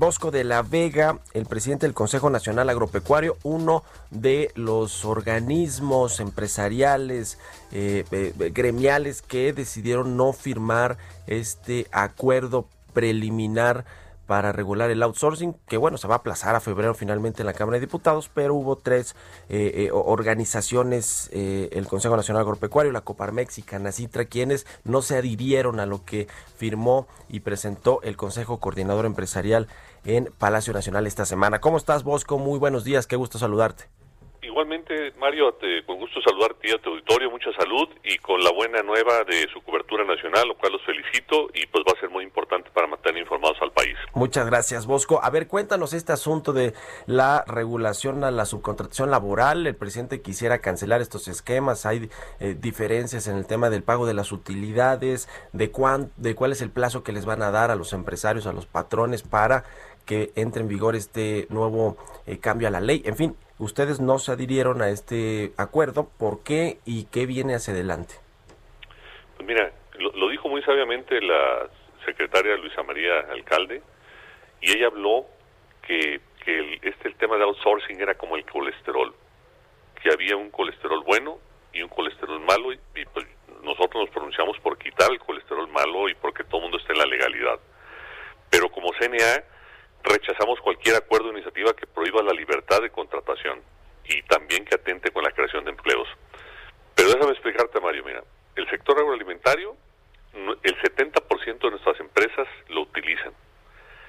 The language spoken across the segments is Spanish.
Bosco de la Vega, el presidente del Consejo Nacional Agropecuario, uno de los organismos empresariales, eh, eh, gremiales que decidieron no firmar este acuerdo preliminar para regular el outsourcing, que bueno, se va a aplazar a febrero finalmente en la Cámara de Diputados, pero hubo tres eh, eh, organizaciones, eh, el Consejo Nacional Agropecuario, la Coparmex y Canacitra, quienes no se adhirieron a lo que firmó y presentó el Consejo Coordinador Empresarial en Palacio Nacional esta semana. ¿Cómo estás, Bosco? Muy buenos días, qué gusto saludarte. Igualmente, Mario, con gusto saludarte a tu auditorio, mucha salud y con la buena nueva de su cobertura nacional, lo cual los felicito y pues va a ser muy importante para mantener informados. Muchas gracias, Bosco. A ver, cuéntanos este asunto de la regulación a la subcontratación laboral. El presidente quisiera cancelar estos esquemas. Hay eh, diferencias en el tema del pago de las utilidades, de, cuán, de cuál es el plazo que les van a dar a los empresarios, a los patrones para que entre en vigor este nuevo eh, cambio a la ley. En fin, ustedes no se adhirieron a este acuerdo. ¿Por qué y qué viene hacia adelante? Pues mira, lo, lo dijo muy sabiamente la secretaria Luisa María Alcalde y ella habló que, que el, este el tema de outsourcing era como el colesterol, que había un colesterol bueno y un colesterol malo y, pues nosotros nos pronunciamos por quitar el colesterol malo y porque todo el mundo esté en la legalidad. Pero como CNA rechazamos cualquier acuerdo o iniciativa que prohíba la libertad de contratación y también que atente con la creación de empleos. Pero déjame explicarte, Mario, mira, el sector agroalimentario, el 70% de nuestras empresas lo utilizan.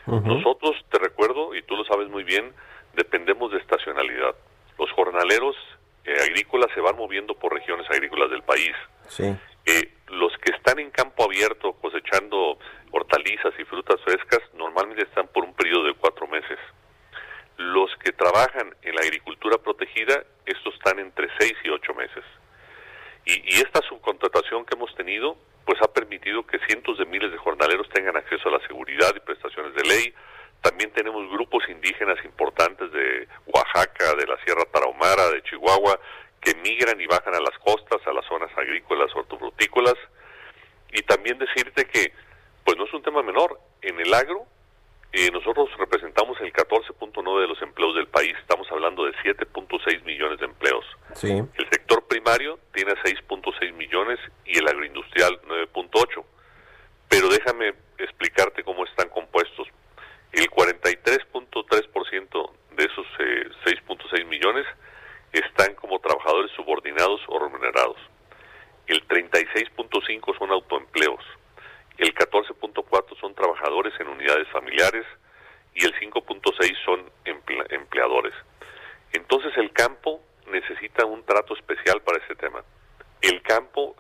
Uh -huh. Nosotros, te recuerdo, y tú lo sabes muy bien, dependemos de estacionalidad. Los jornaleros eh, agrícolas se van moviendo por regiones agrícolas del país. Sí. Eh, los que están en campo abierto cosechando hortalizas y frutas frescas normalmente están por un periodo de cuatro meses. Los que trabajan en la agricultura protegida, estos están entre seis y ocho meses. Y, y, esta subcontratación que hemos tenido, pues ha permitido que cientos de miles de jornaleros tengan acceso a la seguridad y prestaciones de ley. También tenemos grupos indígenas importantes de Oaxaca, de la Sierra Tarahumara, de Chihuahua, que migran y bajan a las costas, a las zonas agrícolas, hortofrutícolas. Y también decirte que, pues no es un tema menor. En el agro, eh, nosotros representamos el 14.9 de los empleos del país. Estamos hablando de 7.6 millones de empleos. Sí. El sector primario tiene 6.6 millones y el agroindustrial 9.8. Pero déjame explicarte cómo están compuestos. El 43.3% de esos eh, 6.6 millones están como trabajadores subordinados o remunerados. El 36.5 son autoempleos. El 14.4 son trabajadores en unidades familiares y el 5.6 son emple empleadores. Entonces el campo necesita un trato especial para ese tema. El campo,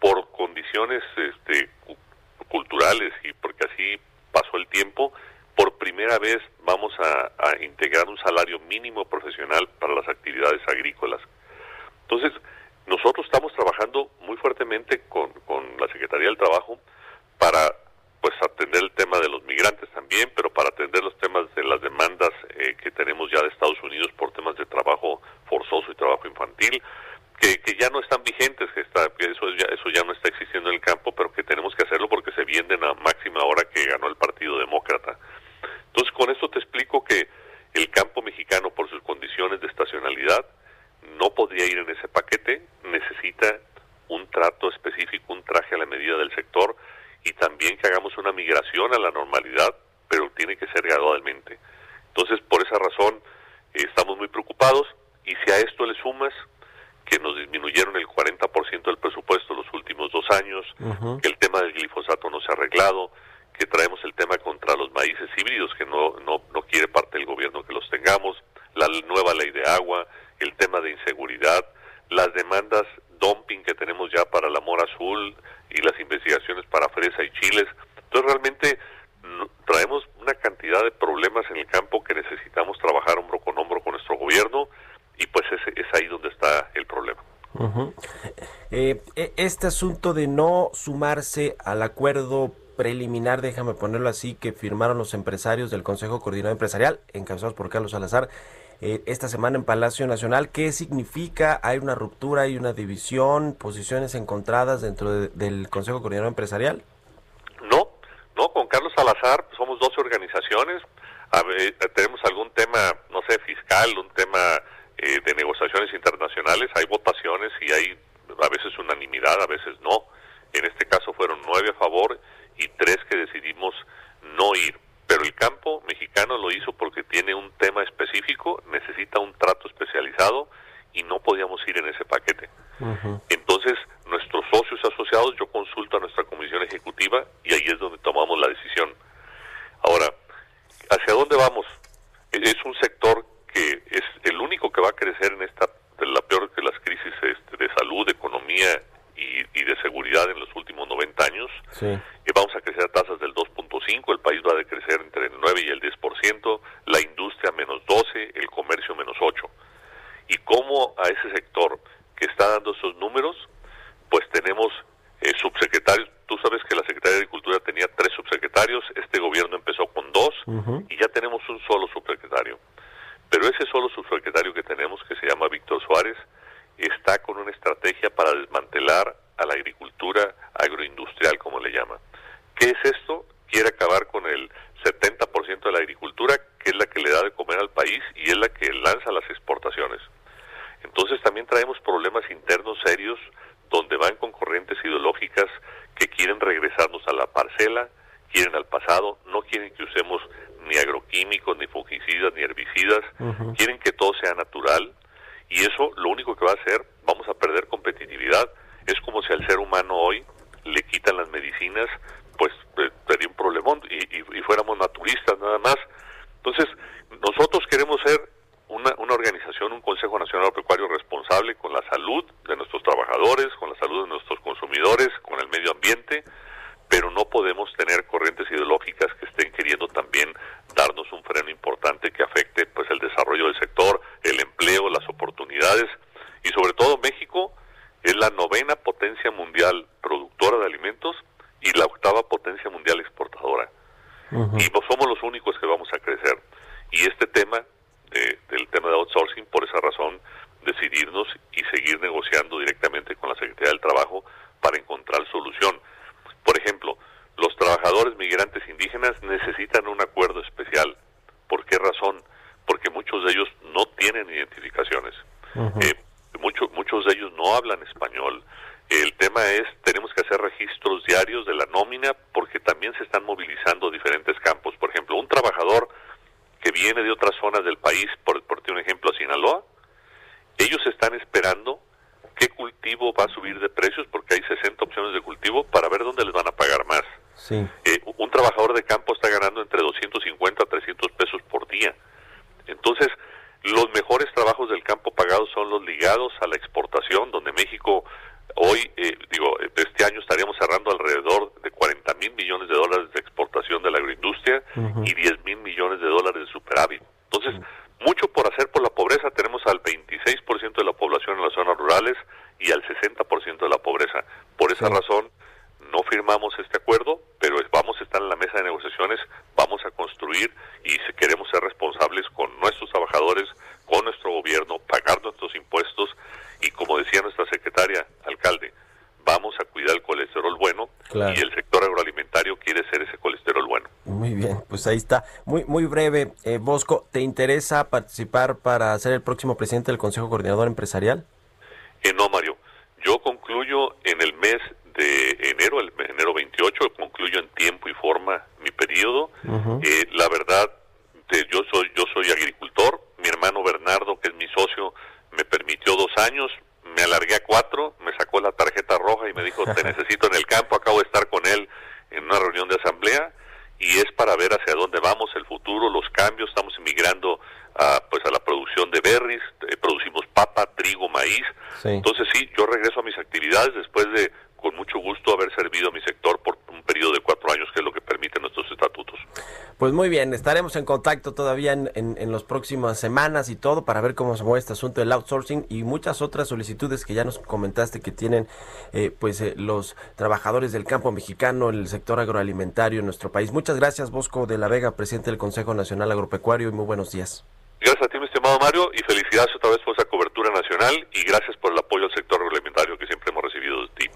por condiciones este, culturales y porque así pasó el tiempo, por primera vez vamos a, integrar un salario mínimo profesional para las actividades agrícolas. Entonces, nosotros estamos trabajando muy fuertemente con, con la Secretaría del Trabajo para pues atender el tema de los migrantes también, pero para atender los temas de las demandas eh, que tenemos ya de Estados Unidos por temas de trabajo forzoso y trabajo infantil, que, que ya no están vigentes, que, está, que eso, ya, eso ya no está existiendo en el campo, pero que tenemos que hacerlo porque se vienen a máxima hora que ganó el Partido Demócrata. Entonces, con esto te explico que el campo mexicano, por sus condiciones de estacionalidad, no podría ir en ese paquete, necesita un trato específico, un traje a la medida del sector y también que hagamos una migración a la normalidad, pero tiene que ser gradualmente. Entonces, por esa razón, eh, estamos muy preocupados y si a esto le sumas que nos disminuyeron el 40% del presupuesto los últimos dos años, uh -huh. que el tema del glifosato no se ha arreglado, que traemos el tema contra los maíces híbridos, que no, no, no quiere parte del gobierno que los tengamos, la nueva ley de agua, el tema de inseguridad, las demandas dumping que tenemos ya para la mora azul y las investigaciones para fresa y chiles. Entonces realmente traemos una cantidad de problemas en el campo que necesitamos trabajar hombro con hombro con nuestro gobierno y pues es, es ahí donde está el problema. Eh, e, este asunto de no sumarse al acuerdo preliminar, déjame ponerlo así, que firmaron los empresarios del Consejo Coordinador Empresarial, encabezados por Carlos Salazar, eh, esta semana en Palacio Nacional. ¿Qué significa? ¿Hay una ruptura, hay una división, posiciones encontradas dentro del Consejo Coordinador Empresarial? No, no, con Carlos Salazar somos 12 organizaciones. tenemos algún tema, no sé, fiscal, un tema eh, de negociaciones internacionales, hay votaciones y hay a veces unanimidad, a veces no. En este caso fueron nueve a favor y tres que decidimos no ir. Pero el campo mexicano lo hizo porque tiene un tema específico, necesita un trato especializado y no podíamos ir en ese paquete. Entonces, nuestros socios asociados, yo consulto a nuestra comisión ejecutiva y ahí es donde tomamos la decisión. Ahora, ¿hacia dónde vamos? Es un sector que es el único que va a crecer en esta, de la peor de las crisis este, de salud, de economía y, de seguridad en los últimos 90 Y vamos a crecer a tasas del 2.5, el país va a crecer entre el 9 y el 10%, la industria menos 12, el comercio menos 8. Y cómo a ese sector que está dando esos números, pues tenemos eh, subsecretarios. Tú sabes que la Secretaría de Agricultura tenía tres subsecretarios, este gobierno empezó con dos y ya tenemos un solo subsecretario. Pero ese solo subsecretario que tenemos, que se llama Víctor Suárez, está con una estrategia para desmantelar a la agricultura llama. ¿Qué es esto? Quiere acabar con el 70% de la agricultura, que es la que le da de comer al país y es la que lanza las exportaciones. Entonces también traemos problemas internos serios donde van con corrientes ideológicas que quieren regresarnos a la parcela, quieren al pasado, no quieren que usemos ni agroquímicos, ni fungicidas, ni herbicidas, quieren que todo sea natural y eso lo único que va a hacer, vamos a perder competitividad, es como si al ser humano hoy quitan las medicinas, pues eh, sería un problemón y, y, fuéramos naturistas nada más. Entonces, nosotros queremos ser una, una organización, un Consejo Nacional Pecuario responsable con la salud de nuestros trabajadores, con la salud de nuestros consumidores, con el medio ambiente, pero no podemos tener corrientes ideológicas que estén queriendo también darnos un freno importante que afecte pues el desarrollo del sector, el empleo, las oportunidades y sobre todo México es la novena potencia mundial productora de alimentos y la octava potencia mundial exportadora. Y no somos los únicos que vamos a crecer. Y este tema del tema de outsourcing, por esa razón, decidirnos y seguir negociando directamente con la Secretaría del Trabajo para encontrar solución. Por ejemplo, los trabajadores migrantes indígenas necesitan un acuerdo especial. ¿Por qué razón? Porque muchos de ellos no tienen identificaciones. Eh, muchos de ellos no hablan español. El tema es, tenemos que hacer registros diarios de la nómina porque también se están movilizando diferentes campos. Por ejemplo, un trabajador que viene de otras zonas del país, por, por un ejemplo, a Sinaloa, ellos están esperando qué cultivo va a subir de precios porque hay 60 opciones de cultivo para ver dónde les van a pagar más. Eh, un trabajador de campo está ganando entre 250 a 300 pesos por día. Entonces, los mejores trabajos del campo pagados son los ligados a la exportación, donde México hoy, eh, digo, este año estaríamos cerrando alrededor de 40 mil millones de dólares de exportación de la agroindustria y 10 mil millones de dólares de superávit. Entonces, mucho por hacer por la pobreza. Tenemos al 26% de la población en y al 60% de la pobreza. Por esa razón, no firmamos este acuerdo, pero vamos a estar en la mesa de negociaciones, vamos a construir y si queremos ser responsables con nuestros trabajadores, con nuestro gobierno, pagar nuestros impuestos y como decía nuestra secretaria, alcalde, vamos a cuidar el colesterol bueno y el sector agroalimentario quiere ser ese colesterol bueno. Muy bien, pues ahí está. Muy muy breve, eh, Bosco, ¿te interesa participar para ser el próximo presidente del Consejo Coordinador Empresarial? Eh, no, Mario. Yo concluyo en el mes de enero, el enero 28, concluyo en tiempo y forma mi periodo. eh, la verdad, yo soy yo soy agricultor. Mi hermano Bernardo, que es mi socio, me permitió dos años me alargué a cuatro, me sacó la tarjeta roja y me dijo, te necesito en el campo, acabo de estar con él en una reunión de asamblea y es para ver hacia dónde vamos, el futuro, los cambios, estamos emigrando a, pues a la producción país. Entonces sí, yo regreso a mis actividades después de con mucho gusto haber servido a mi sector por un periodo de cuatro años, que es lo que permiten nuestros estatutos. Pues muy bien, estaremos en contacto todavía en, en, las próximas semanas y todo para ver cómo se mueve este asunto del outsourcing y muchas otras solicitudes que ya nos comentaste que tienen eh, pues eh, los trabajadores del campo mexicano, el sector agroalimentario en nuestro país. Muchas gracias, Bosco de la Vega, presidente del Consejo Nacional Agropecuario, y muy buenos días. Gracias a ti, mi estimado Mario, y felicidades otra vez por esa cobertura nacional y gracias por el apoyo al sector agroalimentario que siempre hemos recibido de ti.